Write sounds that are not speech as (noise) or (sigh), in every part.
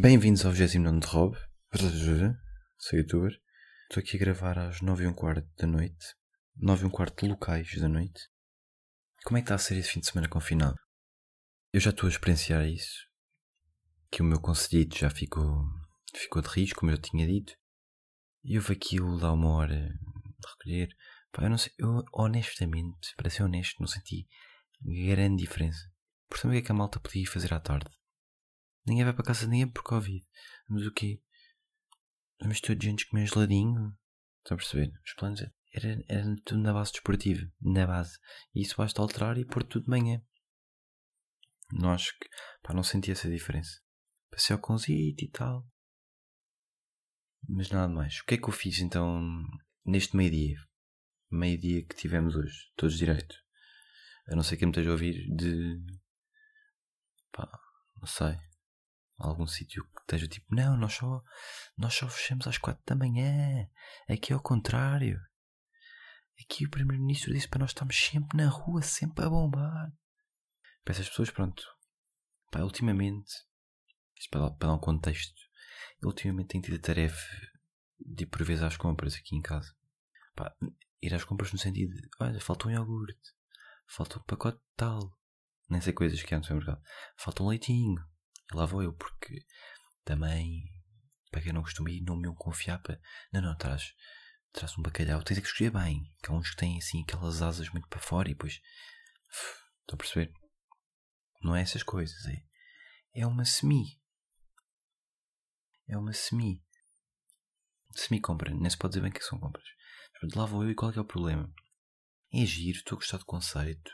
Bem-vindos ao 29 de Rob. Sou youtuber. Estou aqui a gravar às 9 e um quarto da noite. 9 e um quarto locais da noite. Como é que está a ser esse fim de semana confinado? Eu já estou a experienciar isso. Que o meu concedido já ficou, ficou de risco, como eu tinha dito. E houve aquilo dá uma hora de recolher. Pá, eu não sei, eu honestamente, para ser honesto, não senti grande diferença. Portanto, o que é que a malta podia fazer à tarde? Ninguém vai para casa de ninguém por Covid. Mas o quê? Vamos todos juntos comer geladinho? Estão a perceber? Os planos era, era tudo na base desportiva. Na base. E isso basta alterar e pôr tudo de manhã. Não acho que. Pá, não senti essa diferença. Passei ao conzito e tal. Mas nada mais. O que é que eu fiz então neste meio-dia? Meio-dia que tivemos hoje. Todos direito. A não ser que me esteja a ouvir de. pá, não sei. Algum sítio que esteja tipo, não, nós só, nós só fechamos às quatro da manhã. Aqui é o contrário. Aqui o Primeiro-Ministro disse para nós estarmos sempre na rua, sempre a bombar. Para essas pessoas, pronto. Pá, ultimamente, isto para, para dar um contexto, ultimamente tenho tido a tarefa de ir por vezes às compras aqui em casa. Pá, ir às compras no sentido de, olha, falta um iogurte, falta um pacote de tal, nem sei coisas que há no supermercado, falta um leitinho. E lá vou eu, porque também, para quem não costuma ir, não me confiar para, não, não, traz, traz um bacalhau, tens é que escolher bem, que há uns que têm assim aquelas asas muito para fora e depois, (sniffs) estão a perceber? Não é essas coisas, é, é uma semi. É uma semi. Semi-compra, nem se pode dizer bem que são compras. Mas lá vou eu e qual é, que é o problema? É giro, estou a gostar do conceito.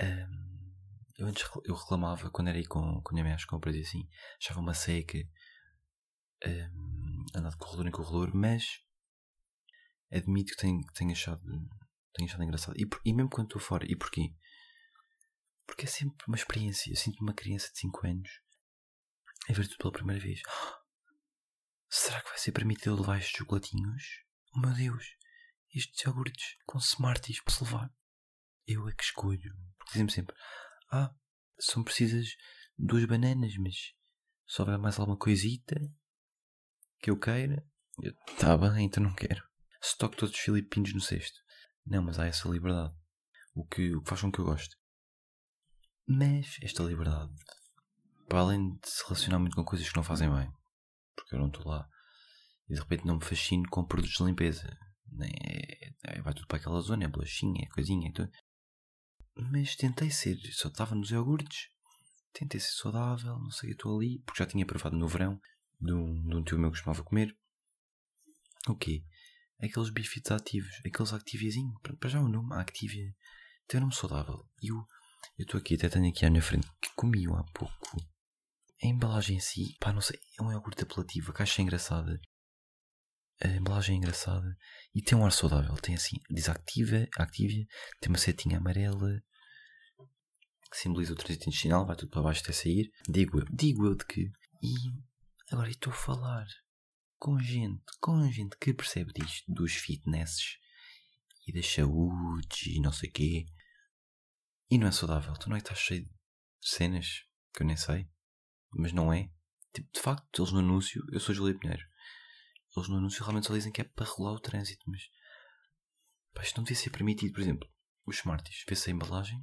Um, eu antes eu reclamava quando era aí com, com a minha mãe às compras e assim, achava uma seca, um, andar de corredor em corredor, mas admito que tenho, tenho, achado, tenho achado engraçado. E, e mesmo quando estou fora. E porquê? Porque é sempre uma experiência. Eu sinto-me uma criança de 5 anos a ver tudo pela primeira vez. (gasps) Será que vai ser permitido levar estes chocolatinhos? Oh meu Deus! Estes iogurtes com Smarties para se levar. Eu é que escolho. Porque dizem-me sempre: Ah, são precisas duas bananas, mas só vai mais alguma coisita que eu queira. Eu, tá bem, então não quero. Estoque todos os filipinos no cesto. Não, mas há essa liberdade. O que, o que faz com que eu goste. Mas esta liberdade, para além de se relacionar muito com coisas que não fazem bem, porque eu não estou lá e de repente não me fascino com produtos de limpeza, é, é, vai tudo para aquela zona, é bolachinha, é coisinha, tudo. Mas tentei ser, só estava nos iogurtes, tentei ser saudável, não sei, estou ali, porque já tinha provado no verão de um, de um tio meu que costumava comer. O quê? Aqueles bifitos ativos, aqueles activiazinhos, para já o nome, Activia, tem um nome saudável. E eu estou aqui, até tenho aqui à minha frente, que comi há pouco. A embalagem em si, pá, não sei, é um iogurte apelativo, a caixa é engraçada. A embalagem é engraçada e tem um ar saudável. Tem assim, desativa, Activia, tem uma setinha amarela simboliza o trânsito intestinal, vai tudo para baixo até sair. Digo eu, digo eu de que. E agora estou a falar com gente, com gente que percebe disto, dos fitnesses e das saúdes e não sei o quê. E não é saudável. Tu não é que estás cheio de cenas que eu nem sei, mas não é. Tipo, de facto, eles no anúncio, eu sou Júlia Pinheiro. Eles no anúncio realmente só dizem que é para regular o trânsito, mas pá, isto não devia ser permitido. Por exemplo, os Smarties, vê-se a embalagem,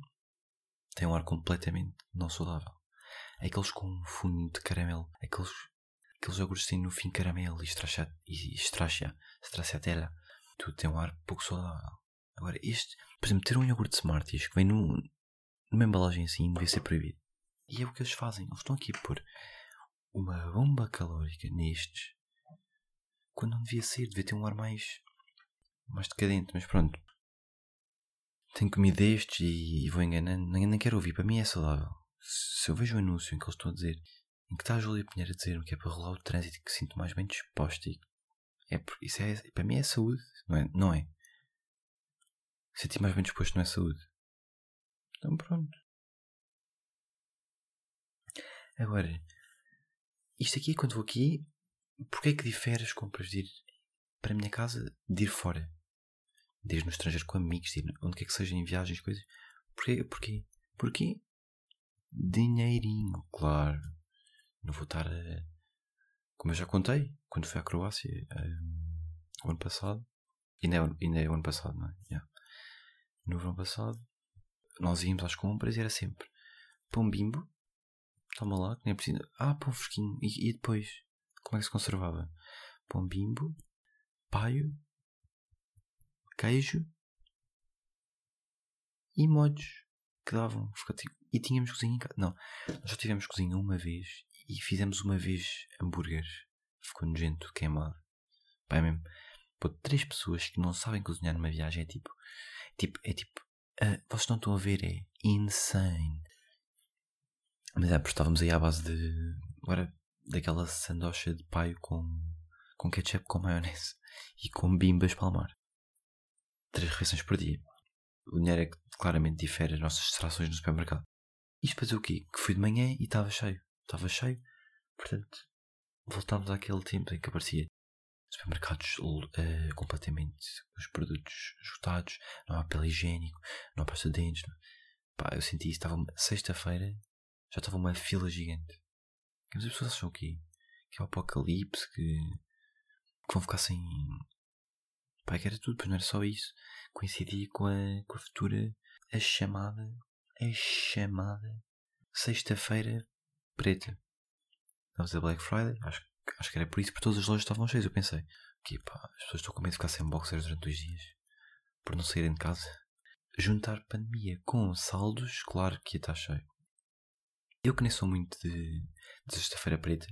tem um ar completamente não saudável. Aqueles com fundo de caramelo, aqueles, aqueles iogurtes têm no fim caramelo e estracha, e estracha, stracciatella, tudo tem um ar pouco saudável. Agora, este, por exemplo, ter um iogurte Smarties que vem num, numa embalagem assim devia ser proibido. E é o que eles fazem. Eles estão aqui a pôr uma bomba calórica nestes. Quando não devia ser, devia ter um ar mais. mais decadente, mas pronto. Tenho comido destes e, vou enganando. Nem, nem quero ouvir. Para mim é saudável. Se eu vejo um anúncio em que eles estão a dizer. em que está a Júlia Pinheiro a dizer que é para rolar o trânsito e que sinto mais bem disposto. E é, isso é, para mim é saúde. Não é? Não é? Sentir mais bem disposto não é saúde. Então pronto. Agora, isto aqui, quando vou aqui, porquê é que difere as compras de ir para a minha casa de ir fora? De ir no estrangeiro com amigos, de ir onde quer que seja em viagens, coisas. Porquê? Porquê? Porquê? Dinheirinho, claro. Não vou estar a, como eu já contei, quando fui à Croácia um, o ano passado, ainda é, ainda é o ano passado, não é? Yeah. No verão passado, nós íamos às compras e era sempre pão bimbo, toma lá, que nem é preciso. Ah, pão fresquinho. E, e depois, como é que se conservava? Pão bimbo, paio, queijo e molhos que davam. E tínhamos cozinha em casa. Não, nós já tivemos cozinha uma vez e fizemos uma vez hambúrgueres. Ficou nojento, queimado. Pá, é mesmo. Pô, três pessoas que não sabem cozinhar numa viagem é tipo. tipo é tipo. Uh, vocês não estão a ver, é insane. Mas é, estávamos aí à base de. Agora, daquela sandocha de paio com, com ketchup com maionese e com bimbas palmar. Três refeições por dia. O dinheiro é que claramente difere as nossas distrações no supermercado. Isto para dizer o quê? Que fui de manhã e estava cheio. Estava cheio. Portanto, voltámos àquele tempo em que aparecia supermercados uh, completamente os produtos esgotados, não há papel higiênico, não há pasta de dentes. Pá, eu senti isso. Estava sexta-feira, já estava uma fila gigante. Mas as pessoas acham o quê? Que é o apocalipse, que, que vão ficar sem. Pá, que era tudo, pois não era só isso. Coincidia com a, com a futura, a chamada, a chamada Sexta-feira Preta. Estamos a Black Friday, acho, acho que era por isso, porque todas as lojas estavam cheias. Eu pensei, que pá, as pessoas estão com medo de ficar sem boxers durante dois dias, por não saírem de casa. Juntar pandemia com saldos, claro que ia estar cheio. Eu que nem sou muito de, sexta-feira preta,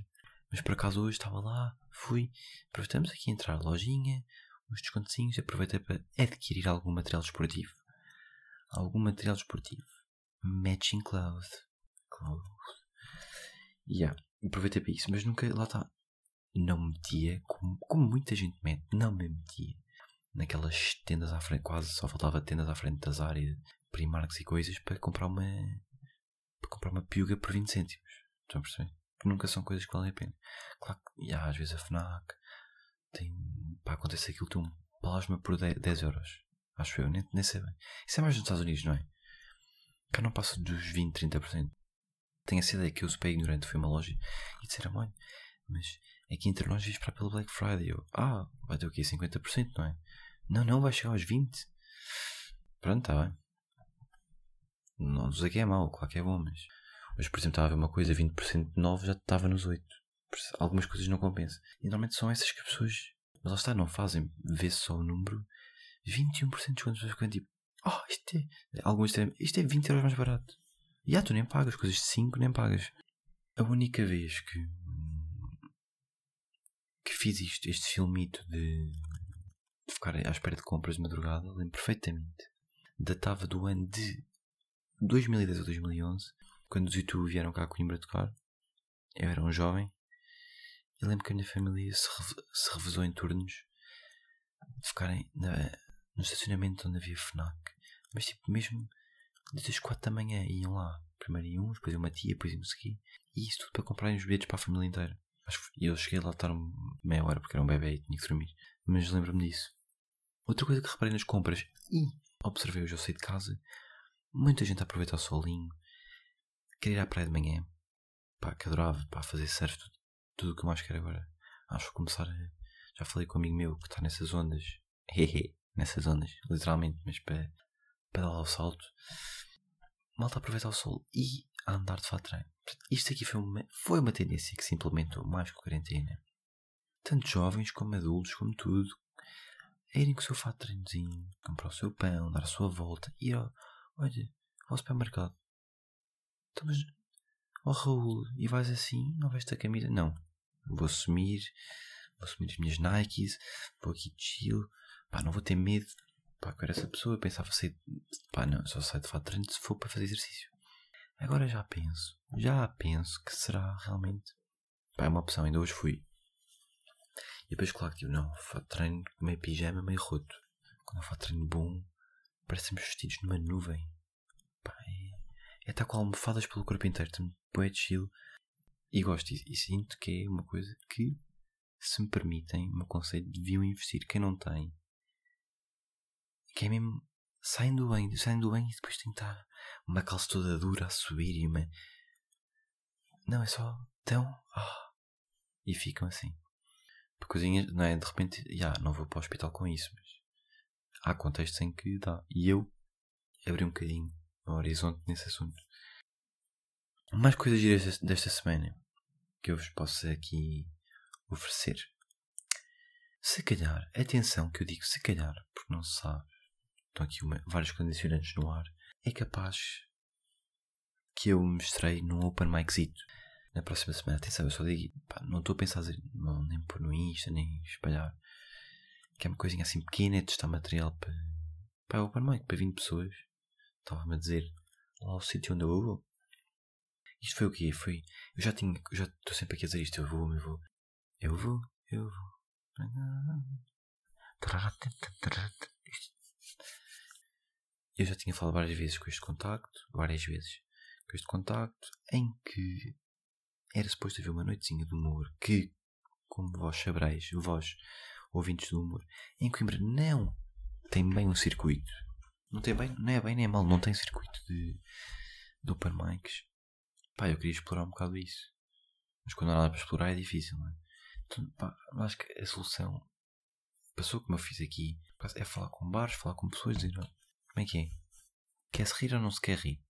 mas por acaso hoje estava lá, fui, aproveitamos aqui a entrar a lojinha, uns descontinhos, aproveitei para adquirir algum material desportivo. Algum material desportivo. Matching clothes. Clothes. Yeah, aproveitei para isso, mas nunca, lá está, não metia, como, como muita gente mete, não me metia naquelas tendas à frente, quase só faltava tendas à frente das áreas, Primarks e coisas para comprar uma para comprar uma piuga por 20 cêntimos. Estão a perceber? Que nunca são coisas que valem a pena. Claro que, e, às vezes a FNAC tem. Pá, acontece aquilo, tem um plasma por 10, 10 euros. Acho eu, nem, nem sei bem. Isso é mais nos Estados Unidos, não é? Cá não passa dos 20, 30%. Tenho essa ideia que eu super ignorante. Fui a uma loja e disseram, olha, mas aqui entre nós para pelo Black Friday. Eu, ah, vai ter o quê? 50%, não é? Não, não, vai chegar aos 20%. Pronto, está bem. Não dizer que é mau, claro que é bom, mas. Mas, por exemplo, estava a ver uma coisa, 20% de 9 já estava nos 8. Algumas coisas não compensam. E normalmente são essas que as pessoas. Mas lá está, não fazem. Vê só o número. 21% de desconto. As pessoas ficam tipo. Oh, isto é. Alguns dizem, isto é 20 euros mais barato. E ah, tu nem pagas. Coisas de 5 nem pagas. A única vez que. que fiz isto, este filmito de. de ficar à espera de compras de madrugada, lembro perfeitamente. Datava do ano de 2010 ou 2011, quando os YouTube vieram cá a Coimbra tocar, eu era um jovem, e lembro que a minha família se, se revezou em turnos de ficarem na, no estacionamento onde havia FNAC, mas tipo mesmo desde as 4 da manhã iam lá. Primeiro iam uns, depois uma tia, depois íamos seguir, e isso tudo para comprarem os bilhetes para a família inteira. E eu cheguei lá estar meia hora porque era um bebê e tinha que dormir. Mas lembro-me disso. Outra coisa que reparei nas compras e observei hoje eu saí de casa Muita gente aproveita o solinho. Queria ir à praia de manhã. Pá, que adorava, pá, fazer surf, tudo, o que eu mais quero agora. Acho que começar a... Já falei com um amigo meu que está nessas ondas. Hehe, (laughs) nessas ondas, literalmente, mas para, para dar o salto. Malta aproveitar o sol e andar de fato treino. Isto aqui foi uma, foi uma tendência que se implementou mais com a quarentena. Tanto jovens como adultos, como tudo. A irem com o seu fato treinozinho, comprar o seu pão, dar a sua volta, ir ao, Olha, ao supermercado. Então, mas, oh Raul, e vais assim? Não veste a camisa? Não. Vou assumir, vou assumir as minhas Nikes, vou aqui chill. Pá, não vou ter medo. Pá, que era essa pessoa. Eu pensava sair. Pá, não, só saio de fato treino se for para fazer exercício. Agora já penso, já penso que será realmente. Pá, é uma opção, ainda hoje fui. E depois, claro, tipo, não, fato treino meio pijama, meio roto. Quando eu treino bom, parecemos vestidos numa nuvem. É, estar com almofadas pelo corpo inteiro, também de chill. E gosto e, e sinto que é uma coisa que, se me permitem, meu conceito, deviam investir. Quem não tem, que é mesmo saem do bem, saem do bem e depois tem que estar uma calça toda dura a subir e uma. Não, é só tão. Oh, e ficam assim. Coisinhas, não é? De repente, já, não vou para o hospital com isso, mas há contextos em que dá. E eu abri um bocadinho horizonte nesse assunto. Mais coisas giras desta semana que eu vos posso aqui oferecer. Se calhar, atenção que eu digo se calhar, porque não se sabe, estão aqui uma, vários condicionantes no ar, é capaz que eu me estreie num open miczito na próxima semana. Atenção, eu só digo, pá, não estou a pensar não, nem pôr no Insta, nem espalhar, que é uma coisinha assim pequena, testar material para, para open mic, para 20 pessoas. Estava-me a dizer lá o sítio onde eu vou. Isto foi o quê? Foi. Eu já tinha. Eu já estou sempre aqui a dizer isto. Eu vou, eu vou. Eu vou, eu vou. Eu já tinha falado várias vezes com este contacto, várias vezes com este contacto, em que era suposto haver uma noitezinha de humor que, como vós sabreis, vós ouvintes do humor, em Coimbra não tem bem um circuito. Não tem bem, não é bem nem é mal, não tem circuito de, de open mics. Pá, eu queria explorar um bocado isso. Mas quando não há nada para explorar é difícil, não é? Então, pá, acho que a solução passou como eu fiz aqui é falar com bares, falar com pessoas, dizer como é que é? Quer-se rir ou não se quer rir?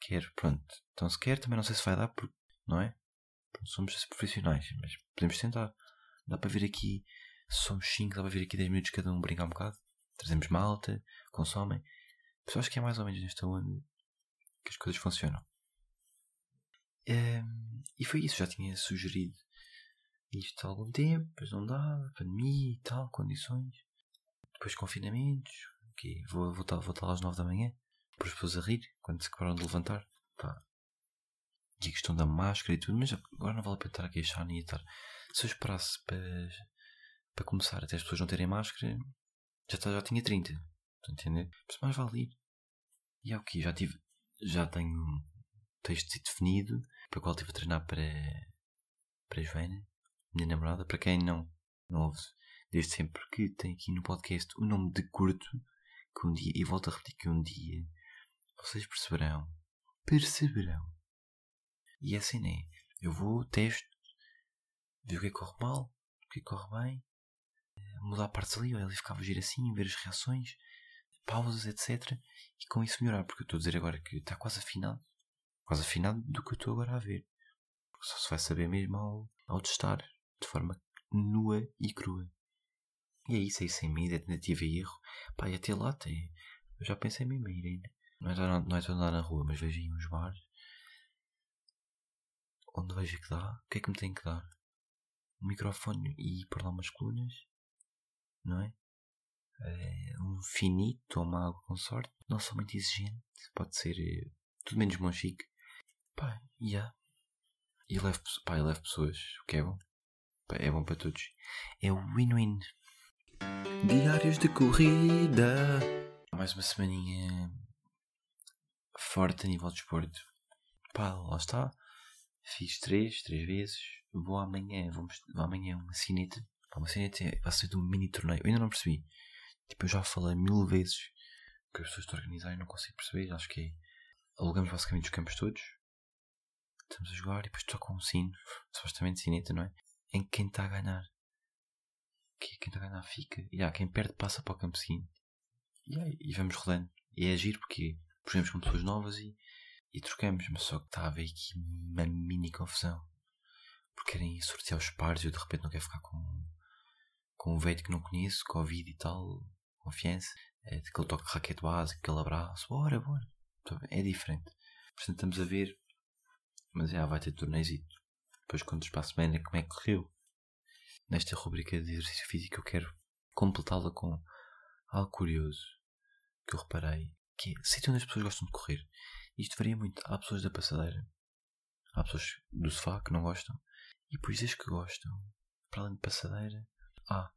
Quer, pronto. Então se quer, também não sei se vai dar, porque, não é? Pronto, somos profissionais, mas podemos tentar. Dá para vir aqui, somos 5, dá para vir aqui 10 minutos cada um brincar um bocado. Trazemos malta, consomem. Pessoas que é mais ou menos nesta onda que as coisas funcionam. Um, e foi isso, já tinha sugerido isto há algum tempo, depois não dava, pandemia e tal, condições. Depois confinamentos, okay, vou, vou estar às 9 da manhã, para as pessoas a rir, quando se acabaram de levantar. Pá. E a questão da máscara e tudo, mas agora não vale a pena estar a queixar nem a estar. Se eu esperasse para, para começar até as pessoas não terem máscara, já, tá, já tinha 30. Estão a entender? Mas mais vale ir. E é o que? Já tive. Já tenho um texto definido, para o qual estive a treinar para, para a Joana minha namorada, para quem não, não ouve desde sempre que tem aqui no podcast o nome de curto, que um dia, e volto a repetir que um dia vocês perceberão, perceberão. E é assim, né? Eu vou, testo, ver o que é que corre mal, o que é que corre bem, mudar partes ali, ou ali ficava a assim, ver as reações, pausas, etc. E com isso melhorar, porque eu estou a dizer agora que está quase afinado, quase afinado do que eu estou agora a ver. Porque só se vai saber mesmo ao, ao testar de forma nua e crua. E é isso, é isso, sem medo, é tentativa e erro. Pá, e até lá até, eu já pensei mesmo em ir ainda. Não é, só, não é andar na rua, mas vejo aí uns bares onde vejo que dá. O que é que me tem que dar? Um microfone e por lá umas colunas, não é? é um finito ou uma água com sorte, não sou muito exigente, pode ser eh, tudo menos bom chique. Pá, e yeah. E levo, pá, levo pessoas, o que é bom é bom para todos. É o win-win. Diários de corrida. Mais uma semaninha forte a nível de esporte. Pá, lá está. Fiz três, três vezes. Vou amanhã, vou, vou amanhã uma cineta. Uma cineta vai ser de um mini torneio. Eu ainda não percebi. Tipo, eu já falei mil vezes que as pessoas estão a organizar e não consigo perceber. Acho que é. Alugamos basicamente os campos todos. Estamos a jogar e depois toca um sino. (laughs) Supostamente cineta, não é? em quem está a ganhar. Que quem está a ganhar fica. E há quem perde passa para o campo seguinte. E, aí, e vamos rodando. E é agir porque puxamos com pessoas novas e, e trocamos. Mas só que está a haver aqui uma mini confusão. Porque querem sortear os pares e eu de repente não quero ficar com, com um veio que não conheço, Covid e tal, confiança. É, aquele toque de raquete básico, aquele abraço. Bora, bora. É diferente. Portanto, estamos a ver. Mas já vai ter torneizito depois conto para a semana como é que correu. Nesta rubrica de exercício físico eu quero completá-la com algo curioso que eu reparei, que é sítio onde as pessoas gostam de correr. Isto varia muito. Há pessoas da passadeira, há pessoas do sofá que não gostam, e por isso que gostam, para além de passadeira, há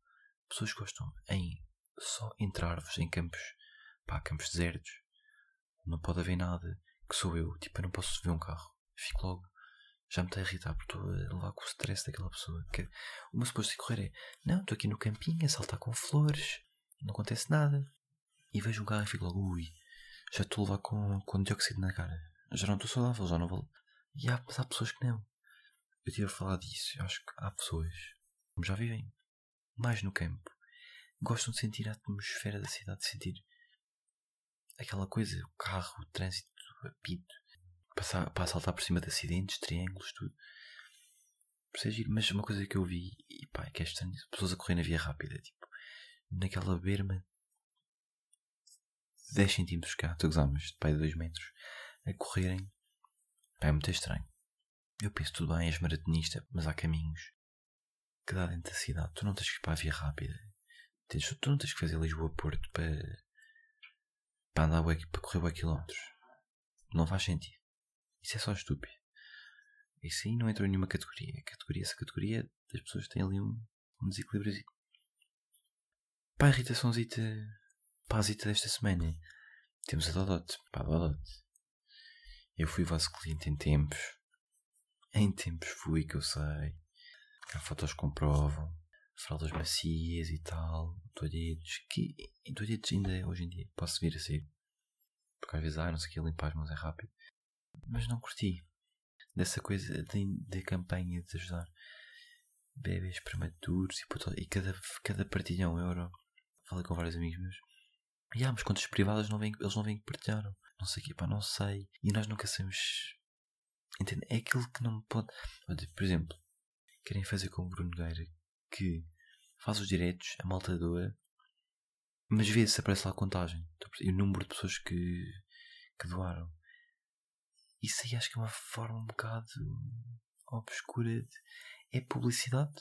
pessoas que gostam em só entre árvores, em campos, pá, campos desertos, não pode haver nada, que sou eu, tipo, eu não posso ver um carro, fico logo já me está a irritar porque estou a levar com o stress daquela pessoa. Que o meu suposto de correr é: não, estou aqui no campinho a saltar com flores, não acontece nada. E vejo um carro e fico logo: ui, já estou a levar com, com dióxido na cara. Já não estou saudável, já não vou. E há, há pessoas que não. eu estive a falar disso. Eu acho que há pessoas, como já vivem mais no campo, gostam de sentir a atmosfera da cidade, de sentir aquela coisa, o carro, o trânsito, o apito, passar, para saltar por cima de acidentes, triângulos, tudo. Mas uma coisa que eu vi, e pá, que é estranho, pessoas a correr na via rápida, tipo, naquela berma 10 centímetros cá, tu de pai de 2 metros, a correrem, pá, é muito estranho. Eu penso, tudo bem, és maratonista, mas há caminhos que dá dentro da cidade. Tu não tens que ir para a via rápida. Tu não tens que fazer Lisboa-Porto para, para andar para correr o quilómetros. Não faz sentido. Isso é só estúpido. Isso aí não entrou em nenhuma categoria. Categoria, essa categoria das pessoas têm ali um, um desequilíbrio. A irritaçãozita, zita desta semana, temos a Dodot. Pá, Dodot. Eu fui vosso cliente em tempos. Em tempos fui, que eu sei. Há fotos que comprovam. Fraldas macias e tal. Toalhetes. Que toalhetes ainda hoje em dia posso vir a ser. Porque às vezes, ah, não sei o que, limpar as mãos é rápido. Mas não curti. Dessa coisa da campanha de ajudar bebês prematuros e, e cada, cada partilha é um euro. Falei com vários amigos meus. E ah, mas contas privadas não vêm, eles não vêm que partilharam. Não sei o que, pá, não sei. E nós nunca sabemos. Entende? É aquilo que não pode. Por exemplo, querem fazer com o Bruno Gueira que faz os direitos, a malta doa, mas vê se aparece lá a contagem e o número de pessoas que, que doaram. Isso aí acho que é uma forma um bocado obscura de. É publicidade.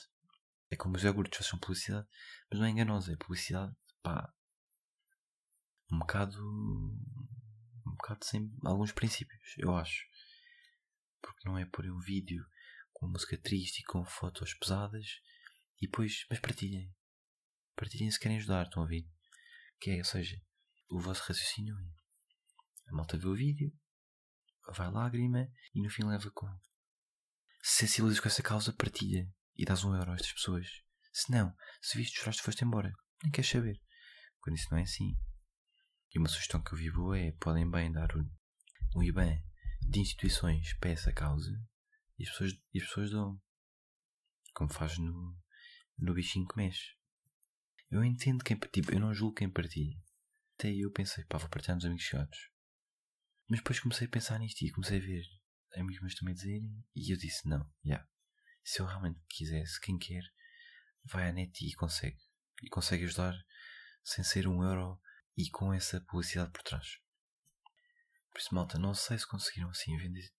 É como os iogurtes são publicidade, mas não é enganosa, é publicidade, pá, um bocado. um bocado sem alguns princípios, eu acho. Porque não é pôr um vídeo com música triste e com fotos pesadas e depois, mas partilhem. Partilhem se querem ajudar, estão a ouvir? Que é, ou seja, o vosso raciocínio é. A malta vê o vídeo, vai lágrima e no fim leva com. Se sensibilizas com essa causa, partilha e dás um euro a estas pessoas. Se não, se viste, choraste, foste embora. Nem queres saber. Quando isso não é assim. E uma sugestão que eu vi boa é: podem bem dar um, um IBAN de instituições para essa causa e as pessoas, e as pessoas dão. Como faz no, no bichinho que mexe. Eu entendo quem. Tipo, eu não julgo quem partilha. Até eu pensei, pá, vou partilhar nos amigos chegados. Mas depois comecei a pensar nisto e comecei a ver amigos meus também dizerem. E eu disse: não, já. Yeah. Se eu realmente quisesse, quem quer, vai à net e consegue. E consegue ajudar sem ser um euro e com essa publicidade por trás. Por isso, malta, não sei se conseguiram assim vender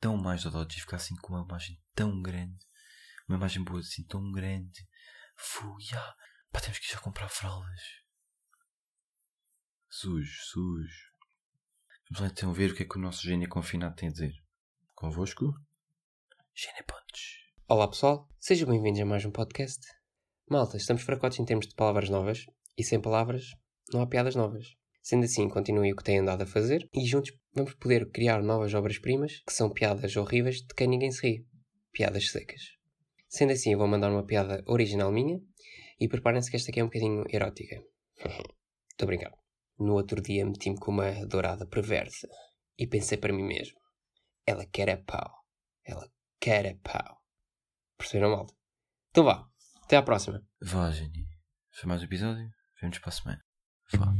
tão mais do Dodge e ficar assim com uma imagem tão grande, uma imagem boa assim tão grande. Fui, ah, pá, temos que ir já comprar fraldas. Sujo, sujo. Vamos lá então ver o que é que o nosso gênio confinado tem a dizer. Convosco, Gênio Pontes. Olá pessoal, sejam bem-vindos a mais um podcast. Malta, estamos fracotes em termos de palavras novas e sem palavras não há piadas novas. Sendo assim, continue o que têm andado a fazer e juntos vamos poder criar novas obras-primas que são piadas horríveis de quem ninguém se ri. Piadas secas. Sendo assim, eu vou mandar uma piada original minha e preparem-se que esta aqui é um bocadinho erótica. (laughs) A brincar. No outro dia meti-me com uma dourada perversa e pensei para mim mesmo: ela quer é pau. Ela quer é pau. Perceberam, malta? Então vá. Até à próxima. Vá, Jenny. Foi mais um episódio. Vemos para a semana. Fala.